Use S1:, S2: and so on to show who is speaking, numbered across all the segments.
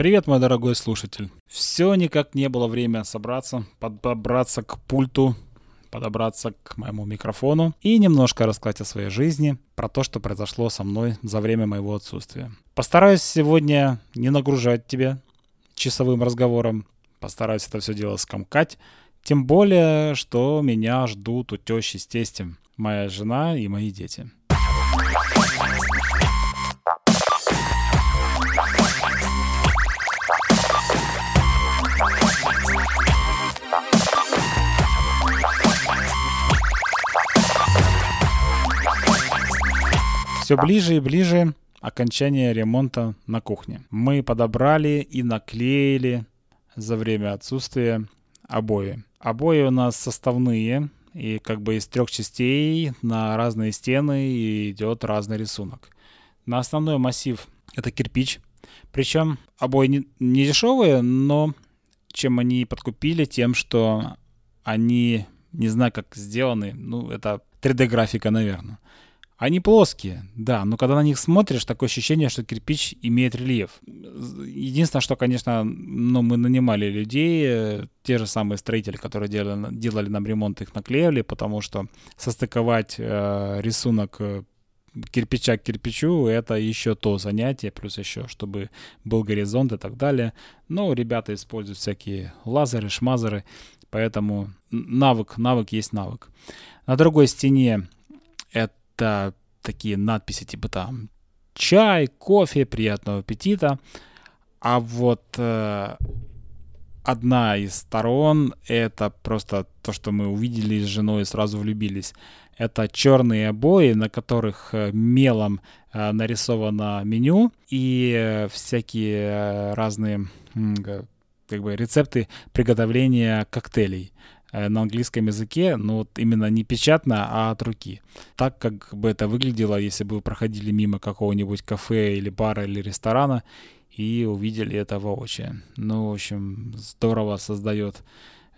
S1: Привет, мой дорогой слушатель. Все никак не было время собраться, подобраться к пульту, подобраться к моему микрофону и немножко рассказать о своей жизни, про то, что произошло со мной за время моего отсутствия. Постараюсь сегодня не нагружать тебя часовым разговором, постараюсь это все дело скомкать, тем более, что меня ждут у тещи с тестем, моя жена и мои дети. Все ближе и ближе окончание ремонта на кухне. Мы подобрали и наклеили за время отсутствия обои. Обои у нас составные, и как бы из трех частей на разные стены идет разный рисунок. На основной массив это кирпич. Причем обои не, не дешевые, но чем они подкупили, тем, что они, не знаю, как сделаны, ну, это 3D-графика, наверное. Они плоские, да, но когда на них смотришь, такое ощущение, что кирпич имеет рельеф. Единственное, что, конечно, ну, мы нанимали людей, э, те же самые строители, которые делали, делали нам ремонт, их наклеивали, потому что состыковать э, рисунок э, кирпича к кирпичу, это еще то занятие, плюс еще, чтобы был горизонт и так далее. Но ребята используют всякие лазеры, шмазеры, поэтому навык, навык есть навык. На другой стене это такие надписи типа там чай, кофе, приятного аппетита. А вот э, одна из сторон это просто то, что мы увидели с женой и сразу влюбились. Это черные обои, на которых э, мелом э, нарисовано меню и э, всякие э, разные как бы рецепты приготовления коктейлей. Э, на английском языке, но вот именно не печатно, а от руки. Так, как бы это выглядело, если бы вы проходили мимо какого-нибудь кафе или бара или ресторана и увидели это воочию. Ну, в общем, здорово создает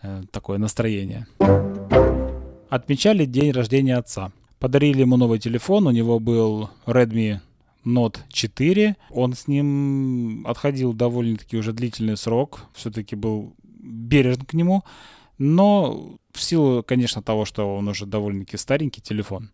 S1: э, такое настроение. Отмечали день рождения отца. Подарили ему новый телефон, у него был Redmi Note 4. Он с ним отходил довольно-таки уже длительный срок, все-таки был бережен к нему. Но в силу, конечно, того, что он уже довольно-таки старенький телефон,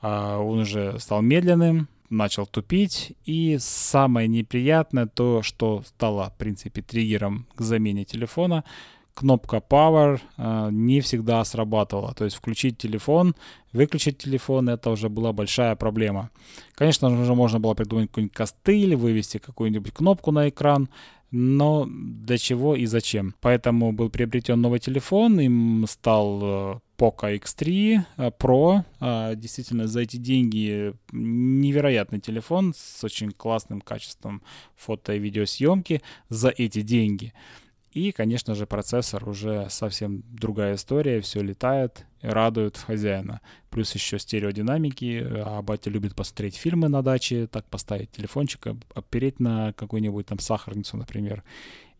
S1: а, он уже стал медленным, начал тупить. И самое неприятное то, что стало, в принципе, триггером к замене телефона, кнопка Power э, не всегда срабатывала. То есть включить телефон, выключить телефон, это уже была большая проблема. Конечно же, можно было придумать какой-нибудь костыль, вывести какую-нибудь кнопку на экран, но для чего и зачем. Поэтому был приобретен новый телефон, им стал э, Poco X3 э, Pro. А, действительно, за эти деньги невероятный телефон с очень классным качеством фото и видеосъемки за эти деньги. И, конечно же, процессор уже совсем другая история, все летает, радует хозяина. Плюс еще стереодинамики, а батя любит посмотреть фильмы на даче, так поставить телефончик, опереть на какую-нибудь там сахарницу, например,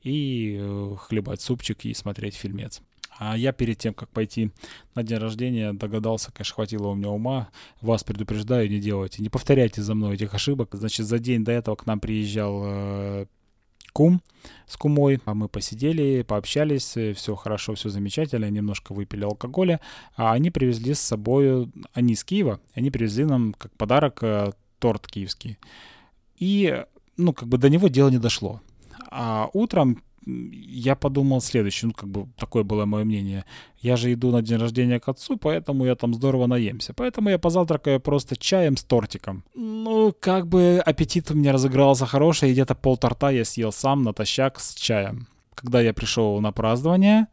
S1: и э, хлебать супчик и смотреть фильмец. А я перед тем, как пойти на день рождения, догадался, конечно, хватило у меня ума. Вас предупреждаю, не делайте. Не повторяйте за мной этих ошибок. Значит, за день до этого к нам приезжал э, кум с кумой. А мы посидели, пообщались, все хорошо, все замечательно, немножко выпили алкоголя. А они привезли с собой, они из Киева, они привезли нам как подарок э, торт киевский. И, ну, как бы до него дело не дошло. А утром я подумал следующее, ну, как бы такое было мое мнение. Я же иду на день рождения к отцу, поэтому я там здорово наемся. Поэтому я позавтракаю просто чаем с тортиком. Ну, как бы аппетит у меня разыгрался хороший, и где-то пол торта я съел сам натощак с чаем. Когда я пришел на празднование,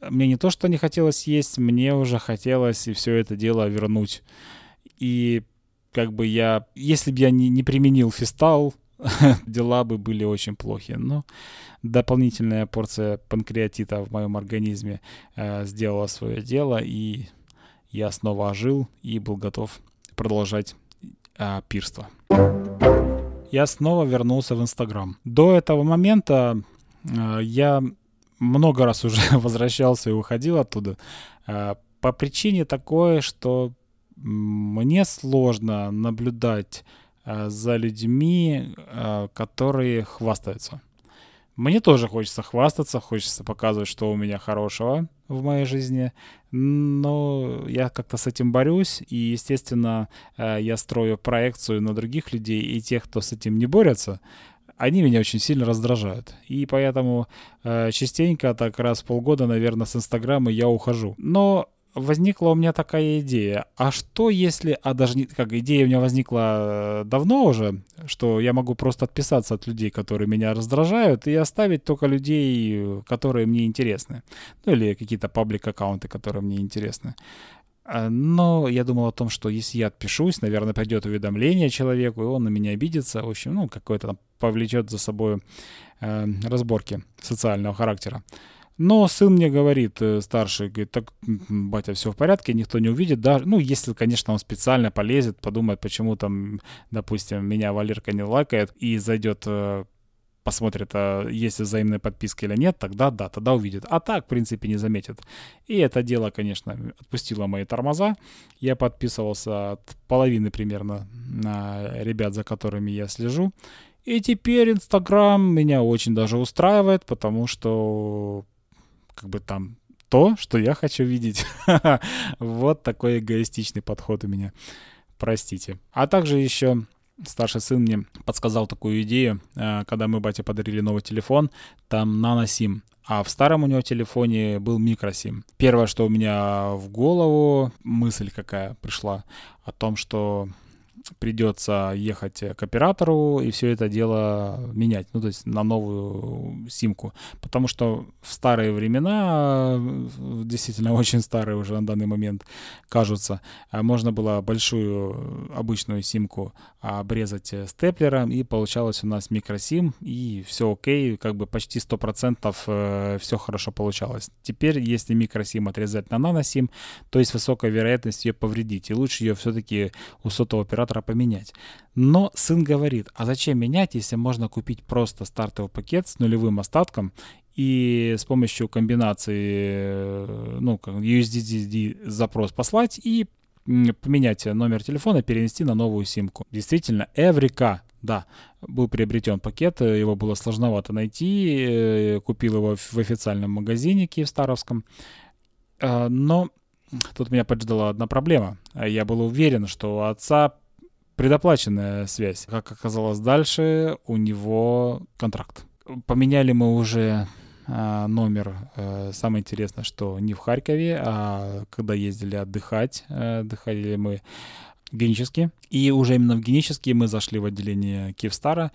S1: мне не то, что не хотелось есть, мне уже хотелось и все это дело вернуть. И как бы я, если бы я не, не применил фистал, дела бы были очень плохи. Но дополнительная порция панкреатита в моем организме э, сделала свое дело, и я снова ожил и был готов продолжать э, пирство. Я снова вернулся в Инстаграм. До этого момента э, я много раз уже возвращался и уходил оттуда э, по причине такой, что мне сложно наблюдать за людьми, э, которые хвастаются. Мне тоже хочется хвастаться, хочется показывать, что у меня хорошего в моей жизни, но я как-то с этим борюсь, и, естественно, э, я строю проекцию на других людей, и тех, кто с этим не борется, они меня очень сильно раздражают. И поэтому э, частенько, так раз в полгода, наверное, с Инстаграма я ухожу. Но возникла у меня такая идея. А что если, а даже не, как идея у меня возникла э, давно уже, что я могу просто отписаться от людей, которые меня раздражают, и оставить только людей, которые мне интересны. Ну или какие-то паблик-аккаунты, которые мне интересны. А, но я думал о том, что если я отпишусь, наверное, пойдет уведомление человеку, и он на меня обидится. В общем, ну, какой-то там повлечет за собой э, разборки социального характера. Но сын мне говорит, э, старший, говорит, так, батя, все в порядке, никто не увидит, даже, ну, если, конечно, он специально полезет, подумает, почему там, допустим, меня Валерка не лайкает и зайдет э, посмотрит, а есть взаимная подписка или нет, тогда да, тогда увидит. А так, в принципе, не заметит. И это дело, конечно, отпустило мои тормоза. Я подписывался от половины примерно на ребят, за которыми я слежу. И теперь Инстаграм меня очень даже устраивает, потому что как бы там то, что я хочу видеть. вот такой эгоистичный подход у меня. Простите. А также еще старший сын мне подсказал такую идею, э, когда мы бате подарили новый телефон, там наносим, а в старом у него телефоне был микросим. Первое, что у меня в голову, мысль какая пришла о том, что придется ехать к оператору и все это дело менять, ну то есть на новую симку, потому что в старые времена, действительно очень старые уже на данный момент кажутся, а можно было большую обычную симку обрезать степлером и получалось у нас микросим и все окей, как бы почти 100% э, все хорошо получалось. Теперь, если микросим отрезать на наносим, то есть высокая вероятность ее повредить, и лучше ее все-таки у сотового оператора завтра поменять. Но сын говорит, а зачем менять, если можно купить просто стартовый пакет с нулевым остатком и с помощью комбинации, ну, USDD запрос послать и поменять номер телефона, перенести на новую симку. Действительно, Эврика, да, был приобретен пакет, его было сложновато найти, э, купил его в официальном магазине Киевстаровском, э, но тут меня поджидала одна проблема. Я был уверен, что у отца предоплаченная связь. Как оказалось дальше, у него контракт. Поменяли мы уже а, номер. А, самое интересное, что не в Харькове, а когда ездили отдыхать, а, отдыхали мы генически. И уже именно в генически мы зашли в отделение Киевстара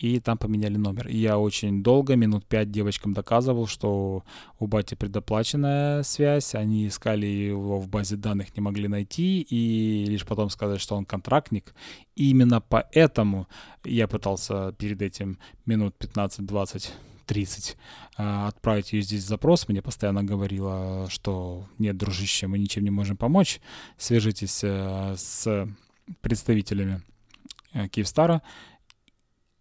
S1: и там поменяли номер. И я очень долго, минут пять девочкам доказывал, что у бати предоплаченная связь, они искали его в базе данных, не могли найти, и лишь потом сказать, что он контрактник. И именно поэтому я пытался перед этим минут 15, 20 30 отправить ее здесь запрос. Мне постоянно говорила, что нет, дружище, мы ничем не можем помочь. Свяжитесь э, с представителями э, Киевстара.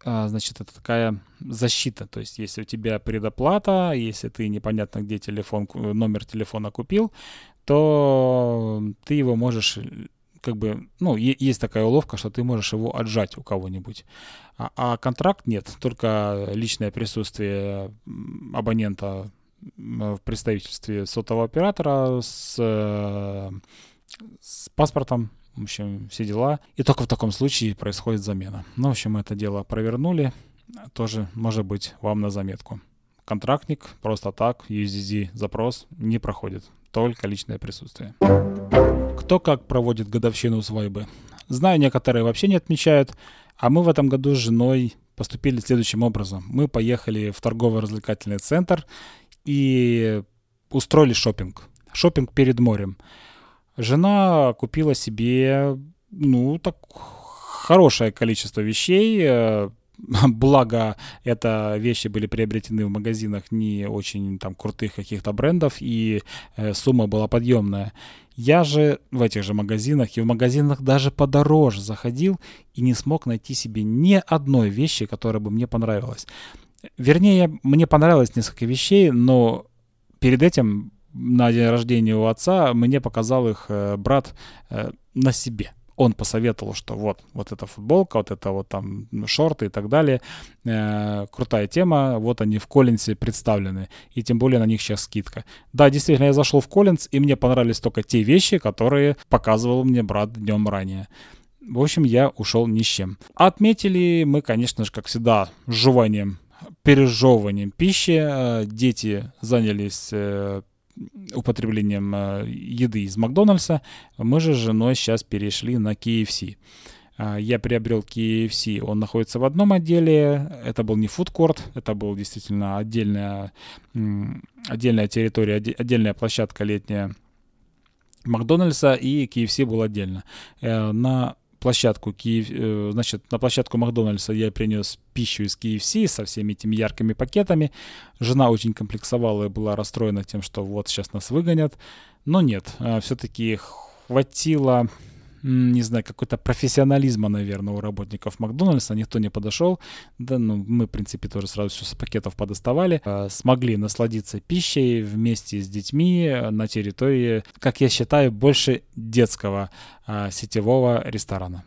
S1: А, значит, это такая защита. То есть, если у тебя предоплата, если ты непонятно где телефон, номер телефона купил, то ты его можешь как бы, ну, есть такая уловка, что ты можешь его отжать у кого-нибудь. А, а контракт нет, только личное присутствие абонента в представительстве сотового оператора с, с паспортом в общем, все дела. И только в таком случае происходит замена. Ну, в общем, это дело провернули. Тоже может быть вам на заметку. Контрактник просто так, USDD запрос не проходит. Только личное присутствие. Кто как проводит годовщину свадьбы? Знаю, некоторые вообще не отмечают. А мы в этом году с женой поступили следующим образом. Мы поехали в торгово-развлекательный центр и устроили шопинг. Шопинг перед морем. Жена купила себе, ну, так хорошее количество вещей, э, благо это вещи были приобретены в магазинах не очень там крутых каких-то брендов и э, сумма была подъемная. Я же в этих же магазинах и в магазинах даже подороже заходил и не смог найти себе ни одной вещи, которая бы мне понравилась. Вернее, мне понравилось несколько вещей, но перед этим на день рождения у отца мне показал их э, брат э, на себе. он посоветовал, что вот, вот эта футболка, вот это вот там шорты и так далее, э, крутая тема, вот они в Коллинсе представлены, и тем более на них сейчас скидка. Да, действительно, я зашел в Коллинс, и мне понравились только те вещи, которые показывал мне брат днем ранее. В общем, я ушел ни с чем. Отметили мы, конечно же, как всегда, жеванием, пережевыванием пищи. Дети занялись употреблением э, еды из Макдональдса. Мы же с женой сейчас перешли на KFC. Я приобрел KFC, он находится в одном отделе, это был не фудкорт, это был действительно отдельная, отдельная территория, отдельная площадка летняя Макдональдса, и KFC был отдельно. На площадку Киев, э, значит, на площадку Макдональдса я принес пищу из KFC со всеми этими яркими пакетами. Жена очень комплексовала и была расстроена тем, что вот сейчас нас выгонят. Но нет, э, все-таки хватило не знаю, какой-то профессионализма, наверное, у работников Макдональдса. Никто не подошел. Да, ну, мы, в принципе, тоже сразу все с пакетов подоставали. Э, смогли насладиться пищей вместе с детьми на территории, как я считаю, больше детского э, сетевого ресторана.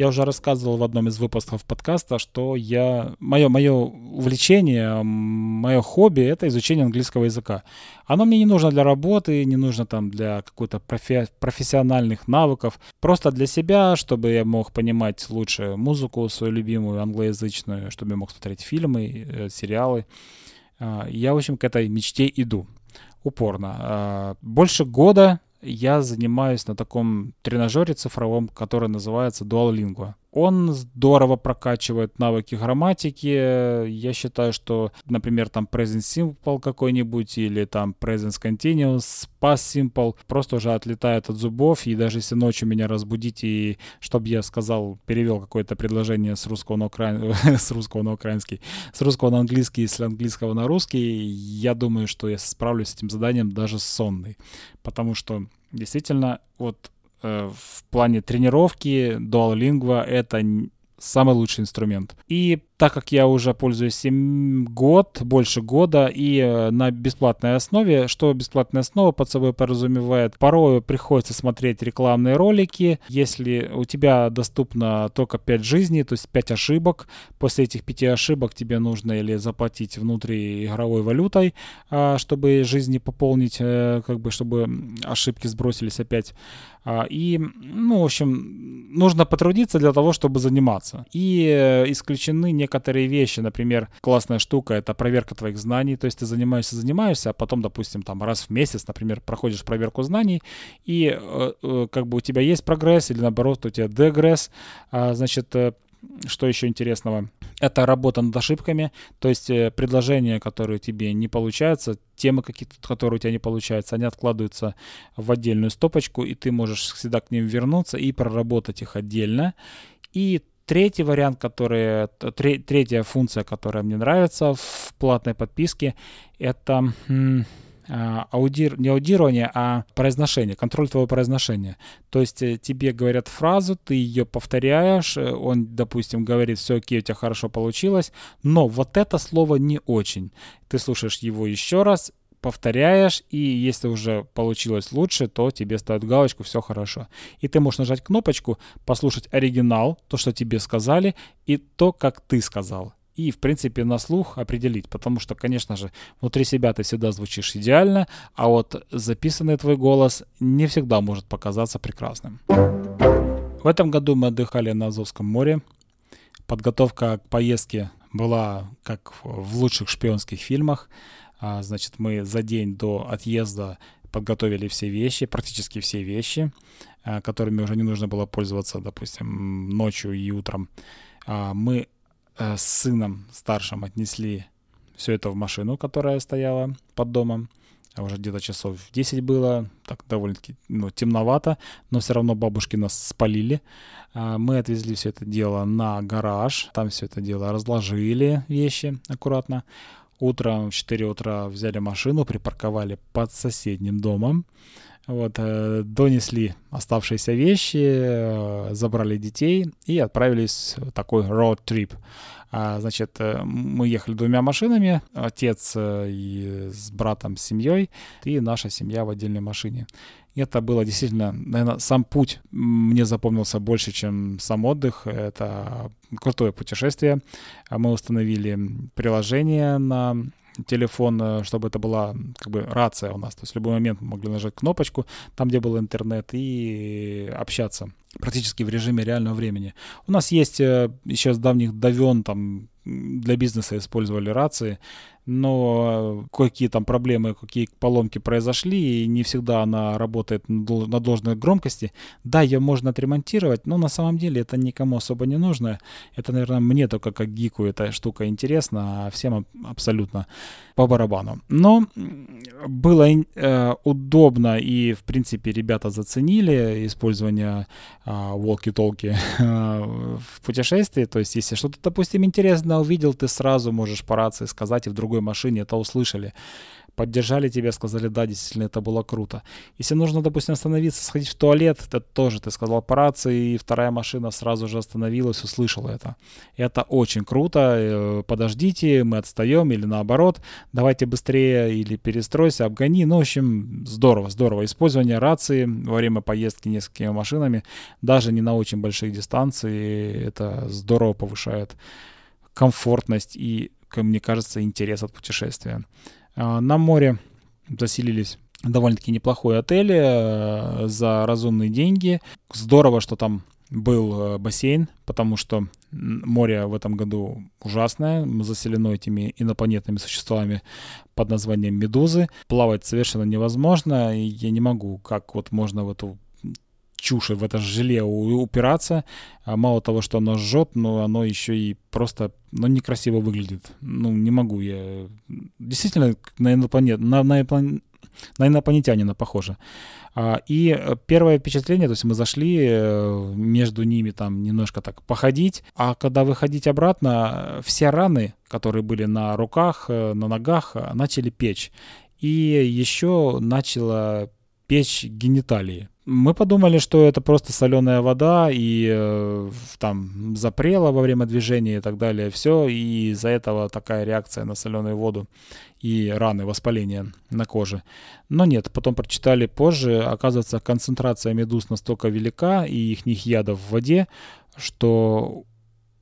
S1: Я уже рассказывал в одном из выпусков подкаста, что я, мое, мое увлечение, мое хобби — это изучение английского языка. Оно мне не нужно для работы, не нужно там для какой-то профи- профессиональных навыков. Просто для себя, чтобы я мог понимать лучше музыку свою любимую, англоязычную, чтобы я мог смотреть фильмы, э, сериалы. Э, я, в общем, к этой мечте иду упорно. Э, больше года я занимаюсь на таком тренажере цифровом, который называется Duolingo. Он здорово прокачивает навыки грамматики. Я считаю, что, например, там Present Simple какой-нибудь или там Present Continuous, Past Simple просто уже отлетает от зубов. И даже если ночью меня разбудить и чтобы я сказал, перевел какое-то предложение с русского на, укра... с русского на украинский, с русского на английский, с английского на русский, я думаю, что я справлюсь с этим заданием даже сонный. Потому что действительно вот в плане тренировки Duolingo это самый лучший инструмент. И так как я уже пользуюсь 7 год, больше года, и э, на бесплатной основе, что бесплатная основа под собой подразумевает, порой приходится смотреть рекламные ролики. Если у тебя доступно только 5 жизней, то есть 5 ошибок, после этих 5 ошибок тебе нужно или заплатить внутриигровой валютой, а, чтобы жизни пополнить, э, как бы, чтобы ошибки сбросились опять. А, и, ну, в общем, нужно потрудиться для того, чтобы заниматься. И э, исключены некоторые некоторые вещи, например, классная штука — это проверка твоих знаний, то есть ты занимаешься, занимаешься, а потом, допустим, там раз в месяц, например, проходишь проверку знаний, и э, э, как бы у тебя есть прогресс или наоборот у тебя дегресс, а, значит, э, что еще интересного? Это работа над ошибками, то есть предложения, которые тебе не получаются, темы какие-то, которые у тебя не получаются, они откладываются в отдельную стопочку, и ты можешь всегда к ним вернуться и проработать их отдельно. И Третий вариант, который, третья функция, которая мне нравится в платной подписке, это а, аудир, не аудирование, а произношение, контроль твоего произношения. То есть э, тебе говорят фразу, ты ее повторяешь, э, он, допустим, говорит, все окей, у тебя хорошо получилось, но вот это слово не очень. Ты слушаешь его еще раз, повторяешь, и если уже получилось лучше, то тебе ставят галочку «все хорошо». И ты можешь нажать кнопочку, послушать оригинал, то, что тебе сказали, и то, как ты сказал. И, в принципе, на слух определить, потому что, конечно же, внутри себя ты всегда звучишь идеально, а вот записанный твой голос не всегда может показаться прекрасным. В этом году мы отдыхали на Азовском море. Подготовка к поездке была как в лучших шпионских фильмах. А, значит, мы за день до отъезда подготовили все вещи, практически все вещи, а, которыми уже не нужно было пользоваться, допустим, ночью и утром. А, мы э, с сыном старшим отнесли все это в машину, которая стояла под домом. Уже где-то часов 10 было, так довольно-таки ну, темновато, но все равно бабушки нас спалили. Мы отвезли все это дело на гараж, там все это дело разложили вещи аккуратно. Утром в 4 утра взяли машину, припарковали под соседним домом. Вот, э, донесли оставшиеся вещи, э, забрали детей и отправились в такой road trip. А, значит, э, мы ехали двумя машинами, отец и с братом, с семьей, и наша семья в отдельной машине. Это было действительно, наверное, сам путь мне запомнился больше, чем сам отдых. Это крутое путешествие. Мы установили приложение на телефон, чтобы это была как бы рация у нас. То есть в любой момент мы могли нажать кнопочку там, где был интернет, и общаться практически в режиме реального времени. У нас есть э, еще с давних давен там для бизнеса использовали рации, но какие там проблемы, какие поломки произошли, и не всегда она работает на должной громкости. Да, ее можно отремонтировать, но на самом деле это никому особо не нужно. Это, наверное, мне только как гику эта штука интересна, а всем абсолютно по барабану. Но было э, удобно, и, в принципе, ребята заценили использование э, walkie-talkie э, в путешествии. То есть, если что-то, допустим, интересно увидел, ты сразу можешь по рации сказать, и в другой машине это услышали поддержали тебя, сказали, да, действительно, это было круто. Если нужно, допустим, остановиться, сходить в туалет, это тоже, ты сказал по рации, и вторая машина сразу же остановилась, услышала это. Это очень круто, э, подождите, мы отстаем, или наоборот, давайте быстрее, или перестройся, обгони. Ну, в общем, здорово, здорово. Использование рации во время поездки несколькими машинами, даже не на очень больших дистанции, это здорово повышает комфортность и, как мне кажется, интерес от путешествия. А, на море заселились довольно-таки неплохой отель э, за разумные деньги. Здорово, что там был э, бассейн, потому что море в этом году ужасное, заселено этими инопланетными существами под названием медузы. Плавать совершенно невозможно, и я не могу, как вот можно в эту чушь в это желе упираться. А мало того, что оно жжет, но оно еще и просто ну, некрасиво выглядит. Ну, не могу я. Действительно, на, инопланет, на, на, на инопланетянина похоже. А, и первое впечатление, то есть мы зашли э, между ними там немножко так походить, а когда выходить обратно, все раны, которые были на руках, э, на ногах, начали печь. И еще начала печь гениталии. Мы подумали, что это просто соленая вода и э, там запрела во время движения и так далее. Все, и из-за этого такая реакция на соленую воду и раны, воспаления на коже. Но нет, потом прочитали позже, оказывается, концентрация медуз настолько велика и их ядов в воде, что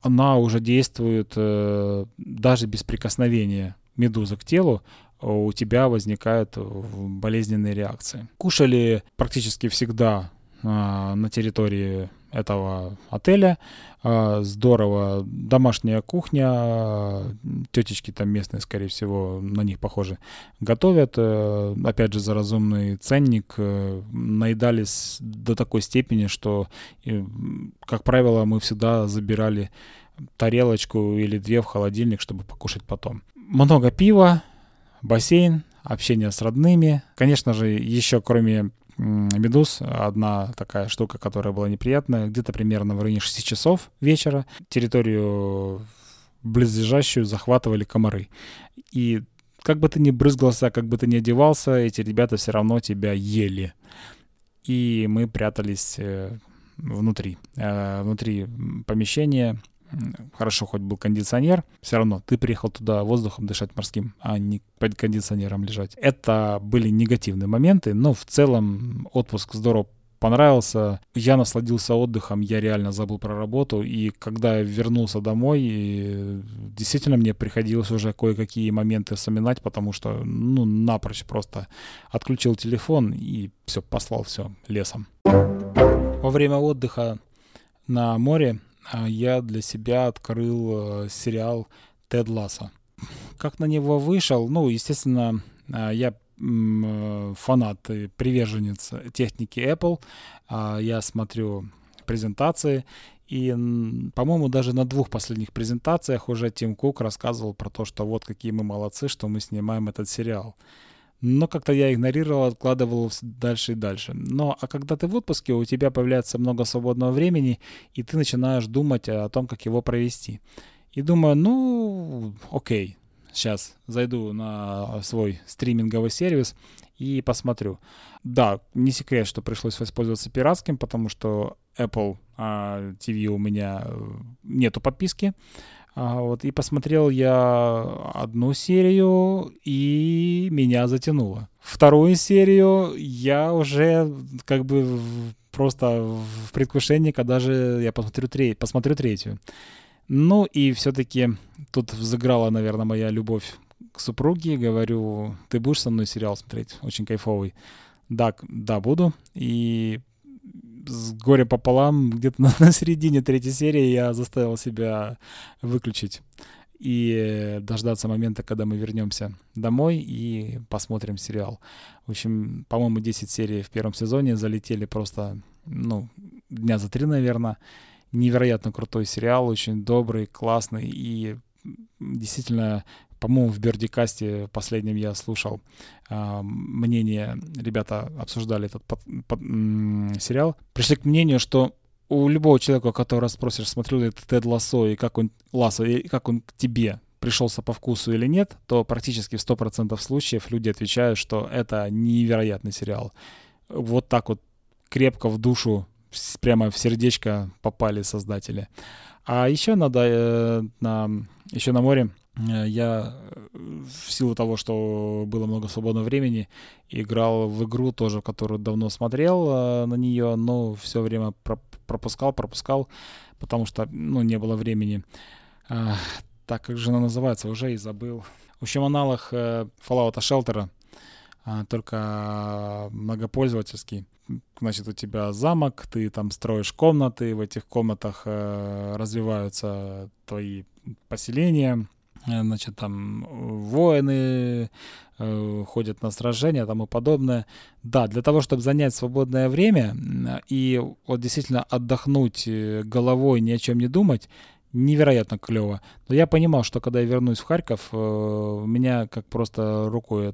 S1: она уже действует э, даже без прикосновения медузы к телу, у тебя возникают болезненные реакции. Кушали практически всегда а, на территории этого отеля. А, здорово. Домашняя кухня. Тетечки там местные, скорее всего, на них похожи. Готовят. Э, опять же, за разумный ценник. Э, наедались до такой степени, что, как правило, мы всегда забирали тарелочку или две в холодильник, чтобы покушать потом. Много пива, бассейн, общение с родными. Конечно же, еще кроме медуз, одна такая штука, которая была неприятная, где-то примерно в районе 6 часов вечера территорию близлежащую захватывали комары. И как бы ты ни брызгался, как бы ты ни одевался, эти ребята все равно тебя ели. И мы прятались э, внутри, э, внутри помещения, Хорошо, хоть был кондиционер, все равно ты приехал туда воздухом дышать морским, а не под кондиционером лежать. Это были негативные моменты, но в целом отпуск здорово понравился. Я насладился отдыхом, я реально забыл про работу. И когда я вернулся домой, действительно мне приходилось уже кое-какие моменты вспоминать, потому что, ну, напрочь просто отключил телефон и все, послал все лесом. Во время отдыха на море я для себя открыл э, сериал Тед Ласса. Как на него вышел, ну, естественно, а, я э, фанат приверженец техники Apple. А, я смотрю презентации, и, по-моему, даже на двух последних презентациях уже Тим Кук рассказывал про то, что вот какие мы молодцы, что мы снимаем этот сериал. Но как-то я игнорировал, откладывал дальше и дальше. Но а когда ты в отпуске, у тебя появляется много свободного времени, и ты начинаешь думать о том, как его провести. И думаю, ну, окей, сейчас зайду на свой стриминговый сервис и посмотрю. Да, не секрет, что пришлось воспользоваться пиратским, потому что Apple а, TV у меня э, нету подписки. А, вот, и посмотрел я одну серию, и меня затянуло. Вторую серию я уже как бы просто в предвкушении, когда же я посмотрю, треть, посмотрю третью. Ну и все-таки тут взыграла, наверное, моя любовь к супруге. Говорю, ты будешь со мной сериал смотреть? Очень кайфовый. Да, да, буду. И с горя пополам, где-то на, на середине третьей серии я заставил себя выключить и дождаться момента, когда мы вернемся домой и посмотрим сериал. В общем, по-моему, 10 серий в первом сезоне залетели просто, ну, дня за три, наверное. Невероятно крутой сериал, очень добрый, классный и действительно по-моему, в Бердикасте последнем я слушал э, мнение, ребята обсуждали этот под, под, м- сериал, пришли к мнению, что у любого человека, которого спросишь, смотрел ли ты Тед Лассо и как он, Лассо, и как он к тебе пришелся по вкусу или нет, то практически в 100% случаев люди отвечают, что это невероятный сериал. Вот так вот крепко в душу, прямо в сердечко попали создатели. А еще надо э, на, еще на море я э, в силу того, что было много свободного времени, играл в игру тоже, которую давно смотрел э, на нее, но все время пропускал, пропускал, потому что, ну, не было времени. Так как же она называется, уже и забыл. В общем, аналог Fallout Shelter, только многопользовательский. Значит, у тебя замок, ты там строишь комнаты, в этих комнатах развиваются твои поселения, Э, значит, там воины э, ходят на сражения, тому подобное. Да, для того, чтобы занять свободное время и вот действительно отдохнуть э, головой, ни о чем не думать, невероятно клево. Но я понимал, что когда я вернусь в Харьков, меня как просто рукой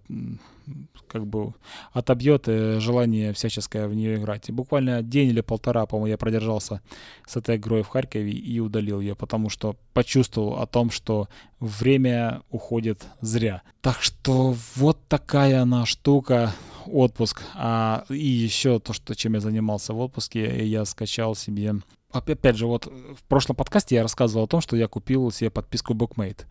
S1: как бы отобьет э, желание всяческое в нее играть. И буквально день или полтора, по-моему, я продержался с этой игрой в Харькове и удалил ее, потому что почувствовал о том, что время уходит зря. Так что вот такая она штука, отпуск. А, и еще то, что, чем я занимался в отпуске, я скачал себе опять же, вот в прошлом подкасте я рассказывал о том, что я купил себе подписку Bookmate.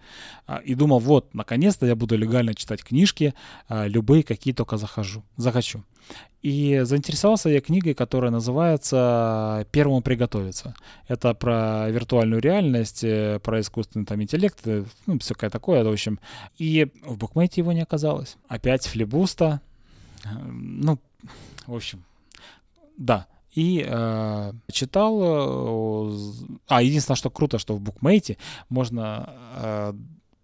S1: А, и думал, вот, наконец-то я буду легально читать книжки, а, любые, какие только захожу, захочу. И заинтересовался я книгой, которая называется «Первому приготовиться». Это про виртуальную реальность, э, про искусственный там интеллект, э, ну, всякое такое, в общем. И в букмейте его не оказалось. Опять флибуста. Э, ну, в общем, да, и э, читал. Э, а, единственное, что круто, что в букмейте можно э,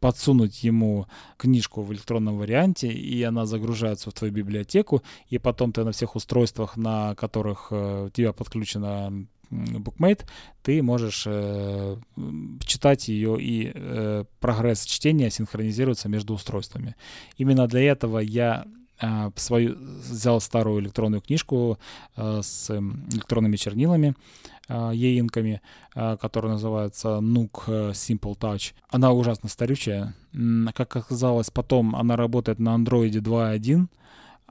S1: подсунуть ему книжку в электронном варианте, и она загружается в твою библиотеку, и потом ты на всех устройствах, на которых э, у тебя подключена букмейт, ты можешь э, читать ее, и э, прогресс чтения синхронизируется между устройствами. Именно для этого я свою, взял старую электронную книжку а, с электронными чернилами, а, еинками, которая называется Nook э, Simple Touch. Она ужасно старючая. Как оказалось, потом она работает на Android 2.1, а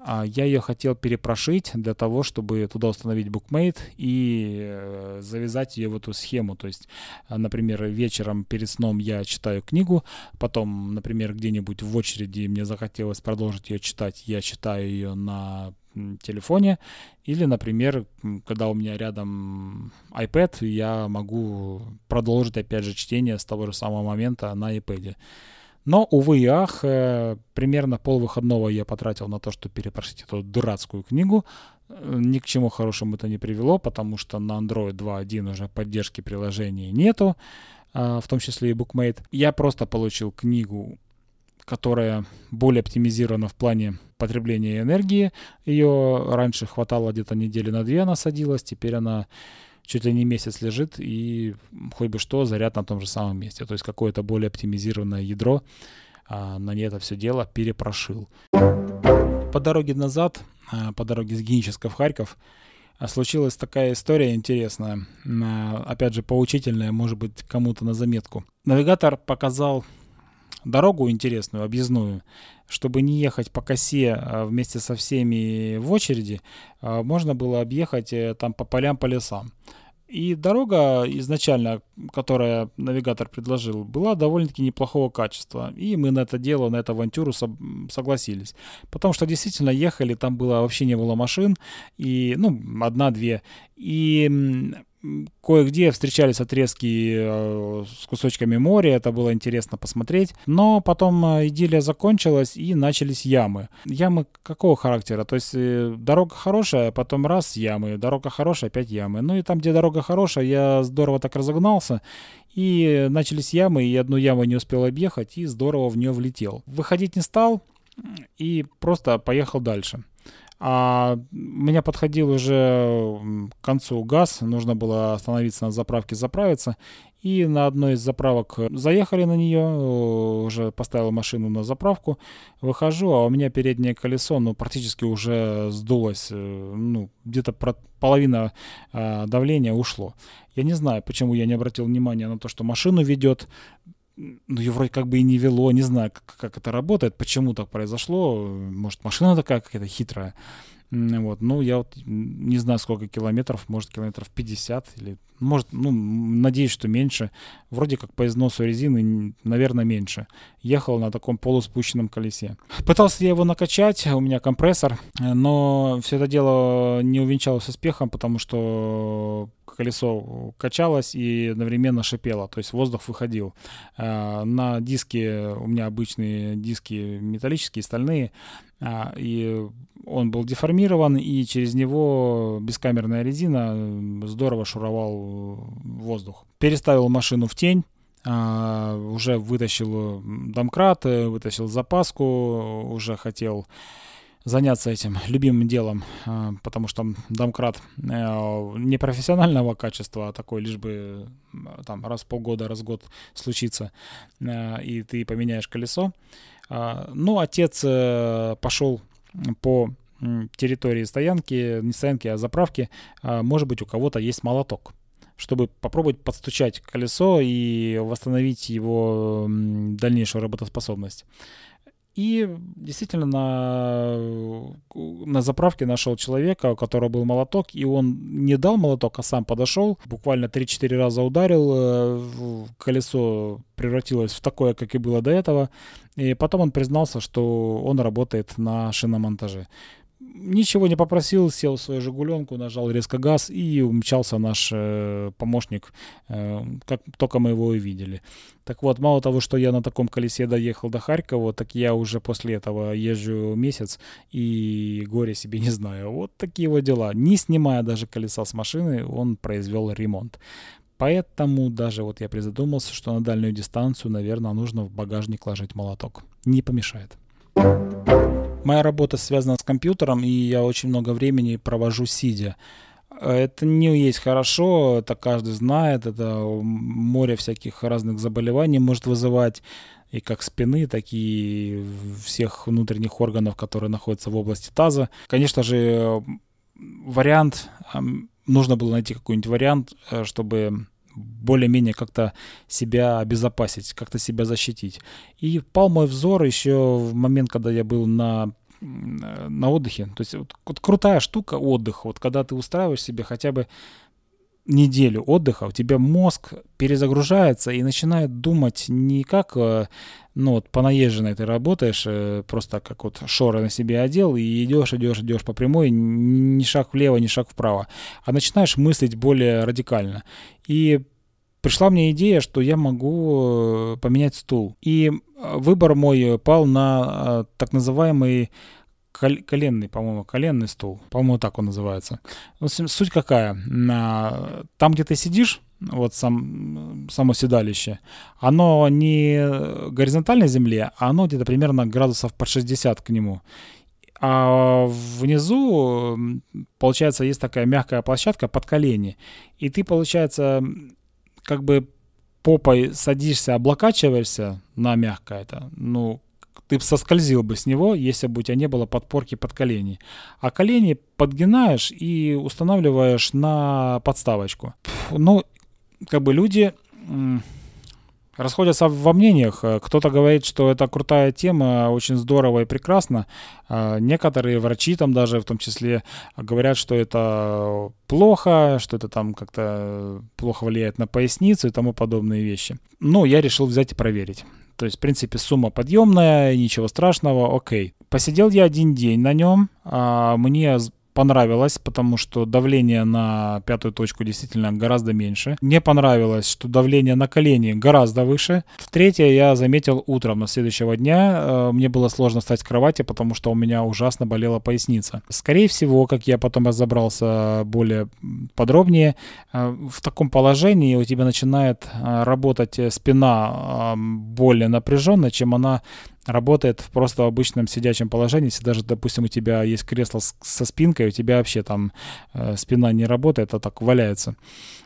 S1: я ее хотел перепрошить для того, чтобы туда установить BookMate и э, завязать ее в эту схему. То есть, э, например, вечером перед сном я читаю книгу, потом, например, где-нибудь в очереди мне захотелось продолжить ее читать, я читаю ее на телефоне, или, например, когда у меня рядом iPad, я могу продолжить опять же чтение с того же самого момента на iPad. Но, увы и ах, э, примерно пол выходного я потратил на то, чтобы перепрошить эту дурацкую книгу. Э, ни к чему хорошему это не привело, потому что на Android 2.1 уже поддержки приложений нету, а, в том числе и BookMate. Я просто получил книгу, которая более оптимизирована в плане потребления энергии. Ее раньше хватало где-то недели на две, она садилась, теперь она чуть ли не месяц лежит, и хоть бы что, заряд на том же самом месте. То есть какое-то более оптимизированное ядро а, на ней это все дело перепрошил. По дороге назад, а, по дороге с Геническа в Харьков, а, случилась такая история интересная, а, опять же, поучительная, может быть, кому-то на заметку. Навигатор показал дорогу интересную, объездную, чтобы не ехать по косе а, вместе со всеми в очереди, а, можно было объехать э, там по полям, по лесам. И дорога изначально, которая навигатор предложил, была довольно-таки неплохого качества. И мы на это дело, на эту авантюру согласились. Потому что действительно ехали, там было вообще не было машин, и, ну, одна-две. И Кое-где встречались отрезки э, с кусочками моря, это было интересно посмотреть. Но потом э, идиллия закончилась и начались ямы. Ямы какого характера? То есть э, дорога хорошая, потом раз ямы, дорога хорошая, опять ямы. Ну и там, где дорога хорошая, я здорово так разогнался, и начались ямы, и одну яму не успел объехать, и здорово в нее влетел. Выходить не стал, и просто поехал дальше. А у меня подходил уже к концу газ, нужно было остановиться на заправке, заправиться. И на одной из заправок заехали на нее, уже поставил машину на заправку, выхожу, а у меня переднее колесо, ну, практически уже сдулось, э, ну, где-то половина э, давления ушло. Я не знаю, почему я не обратил внимания на то, что машину ведет, ну, ее вроде как бы и не вело, не знаю, как, как это работает, почему так произошло, может, машина такая какая-то хитрая, вот, ну, я вот не знаю, сколько километров, может, километров 50 или, может, ну, надеюсь, что меньше. Вроде как по износу резины, наверное, меньше. Ехал на таком полуспущенном колесе. Пытался я его накачать, у меня компрессор, но все это дело не увенчалось успехом, потому что колесо качалось и одновременно шипело, то есть воздух выходил. А, на диске, у меня обычные диски металлические, стальные, а, и он был деформирован, и через него бескамерная резина здорово шуровал воздух. Переставил машину в тень, а, уже вытащил домкрат, вытащил запаску, уже хотел заняться этим любимым делом, а, потому что домкрат э, не профессионального качества, а такой лишь бы там раз в полгода, раз в год случится, э, и ты поменяешь колесо. А, ну, отец э, пошел по территории стоянки, не стоянки, а заправки. Может быть, у кого-то есть молоток чтобы попробовать подстучать колесо и восстановить его дальнейшую работоспособность. И действительно на, на заправке нашел человека, у которого был молоток, и он не дал молоток, а сам подошел, буквально 3-4 раза ударил, э, колесо превратилось в такое, как и было до этого, и потом он признался, что он работает на шиномонтаже ничего не попросил, сел в свою «Жигуленку», нажал резко газ и умчался наш э, помощник, э, как только мы его увидели. Так вот, мало того, что я на таком колесе доехал до Харькова, так я уже после этого езжу месяц и горе себе не знаю. Вот такие вот дела. Не снимая даже колеса с машины, он произвел ремонт. Поэтому даже вот я призадумался, что на дальнюю дистанцию, наверное, нужно в багажник ложить молоток. Не помешает. Моя работа связана с компьютером, и я очень много времени провожу сидя. Это не есть хорошо, это каждый знает, это море всяких разных заболеваний может вызывать, и как спины, так и всех внутренних органов, которые находятся в области таза. Конечно же, вариант, нужно было найти какой-нибудь вариант, э, чтобы более-менее как-то себя обезопасить, как-то себя защитить. И пал мой взор еще в момент, когда я был на на отдыхе. То есть вот, вот крутая штука отдых. Вот когда ты устраиваешь себе хотя бы неделю отдыха, у тебя мозг перезагружается и начинает думать не как, э, ну вот по наезженной ты работаешь, э, просто как вот шоры на себе одел и идешь, идешь, идешь по прямой, ни шаг влево, ни шаг вправо, а начинаешь мыслить более радикально. И пришла мне идея, что я могу э, поменять стул. И выбор мой пал на так называемый коленный, по-моему, коленный стул. По-моему, так он называется. Суть какая? Там, где ты сидишь, вот сам, само седалище, оно не горизонтальной земле, а оно где-то примерно градусов под 60 к нему. А внизу, получается, есть такая мягкая площадка под колени. И ты, получается, как бы попой садишься, облокачиваешься на мягкое это, ну, ты соскользил бы с него, если бы у тебя не было подпорки под колени. А колени подгинаешь и устанавливаешь на подставочку. Ну, как бы люди расходятся во мнениях. Кто-то говорит, что это крутая тема, очень здорово и прекрасно. А некоторые врачи там даже в том числе говорят, что это плохо, что это там как-то плохо влияет на поясницу и тому подобные вещи. Но я решил взять и проверить. То есть, в принципе, сумма подъемная, ничего страшного, окей. Посидел я один день на нем, а мне понравилось, потому что давление на пятую точку действительно гораздо меньше. Мне понравилось, что давление на колени гораздо выше. В третье я заметил утром на следующего дня. Э, мне было сложно встать с кровати, потому что у меня ужасно болела поясница. Скорее всего, как я потом разобрался более подробнее, э, в таком положении у тебя начинает э, работать спина более напряженно, чем она работает в просто обычном сидячем положении. Если даже, допустим, у тебя есть кресло со спинкой, у тебя вообще там э, спина не работает, а так валяется,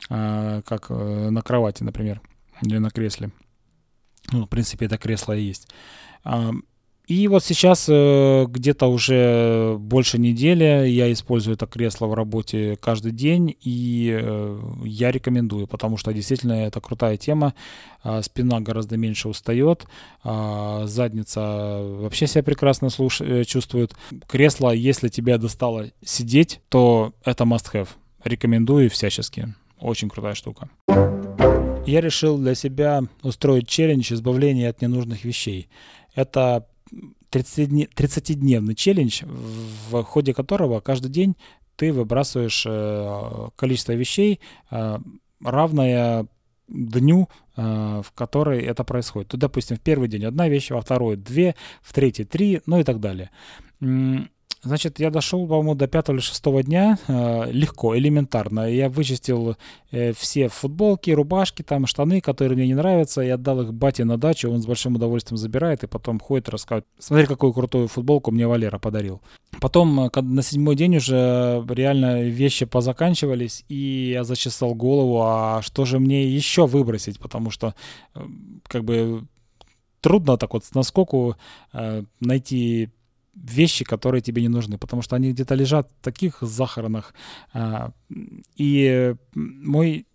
S1: э, как э, на кровати, например, или на кресле. Ну, в принципе, это кресло и есть. И вот сейчас э, где-то уже больше недели я использую это кресло в работе каждый день, и э, я рекомендую, потому что действительно это крутая тема. Э, спина гораздо меньше устает, э, задница вообще себя прекрасно слуш- э, чувствует. Кресло, если тебе достало сидеть, то это must-have. Рекомендую всячески. Очень крутая штука. Я решил для себя устроить челлендж избавления от ненужных вещей. Это 30-дневный челлендж, в ходе которого каждый день ты выбрасываешь э, количество вещей, э, равное дню, э, в который это происходит. То, допустим, в первый день одна вещь, во второй две, в третий три, ну и так далее. Значит, я дошел, по-моему, до пятого или шестого дня э, легко, элементарно. Я вычистил э, все футболки, рубашки, там штаны, которые мне не нравятся, и отдал их бате на дачу. Он с большим удовольствием забирает и потом ходит рассказывает. Смотри, какую крутую футболку мне Валера подарил. Потом э, на седьмой день уже реально вещи позаканчивались, и я зачесал голову, а что же мне еще выбросить, потому что э, как бы трудно так вот наскоку э, найти вещи, которые тебе не нужны, потому что они где-то лежат в таких захоронах. А, и мой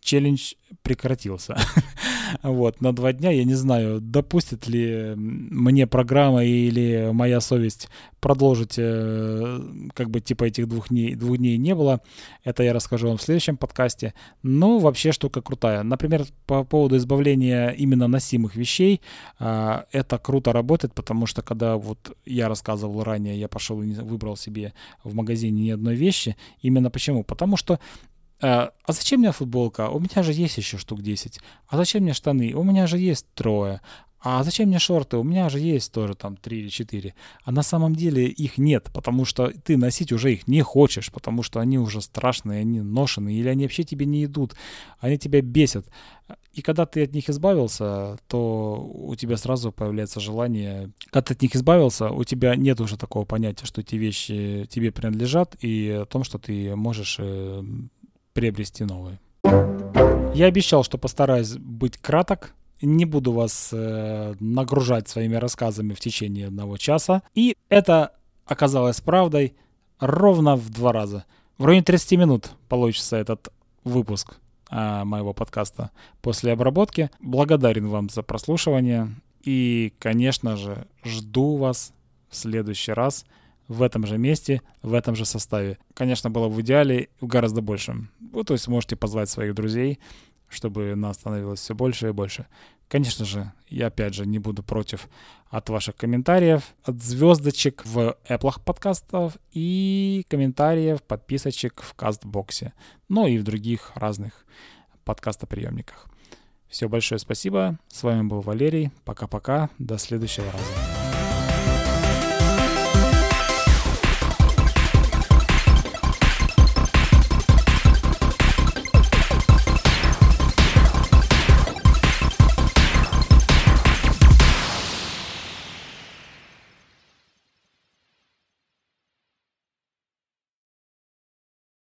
S1: челлендж прекратился. вот, на два дня. Я не знаю, допустит ли мне программа или моя совесть продолжить, э, как бы типа этих двух дней, двух дней не было. Это я расскажу вам в следующем подкасте. Но вообще штука крутая. Например, по поводу избавления именно носимых вещей, э, это круто работает, потому что когда вот я рассказывал ранее, я пошел и выбрал себе в магазине ни одной вещи. Именно почему? Потому что а, а зачем мне футболка? У меня же есть еще штук 10. А зачем мне штаны? У меня же есть трое. А зачем мне шорты? У меня же есть тоже там три или четыре. А на самом деле их нет, потому что ты носить уже их не хочешь, потому что они уже страшные, они ношеные, или они вообще тебе не идут, они тебя бесят. И когда ты от них избавился, то у тебя сразу появляется желание... Когда ты от них избавился, у тебя нет уже такого понятия, что эти вещи тебе принадлежат, и о том, что ты можешь э, приобрести новые. Я обещал, что постараюсь быть краток, не буду вас э, нагружать своими рассказами в течение одного часа. И это оказалось правдой ровно в два раза. В районе 30 минут получится этот выпуск э, моего подкаста после обработки. Благодарен вам за прослушивание. И, конечно же, жду вас в следующий раз в этом же месте, в этом же составе. Конечно, было бы в идеале гораздо больше. Вы, то есть, можете позвать своих друзей, чтобы нас становилось все больше и больше. Конечно же, я опять же не буду против от ваших комментариев, от звездочек в Apple подкастов и комментариев, подписочек в Кастбоксе, ну и в других разных подкастоприемниках. Все большое спасибо. С вами был Валерий. Пока-пока. До следующего раза.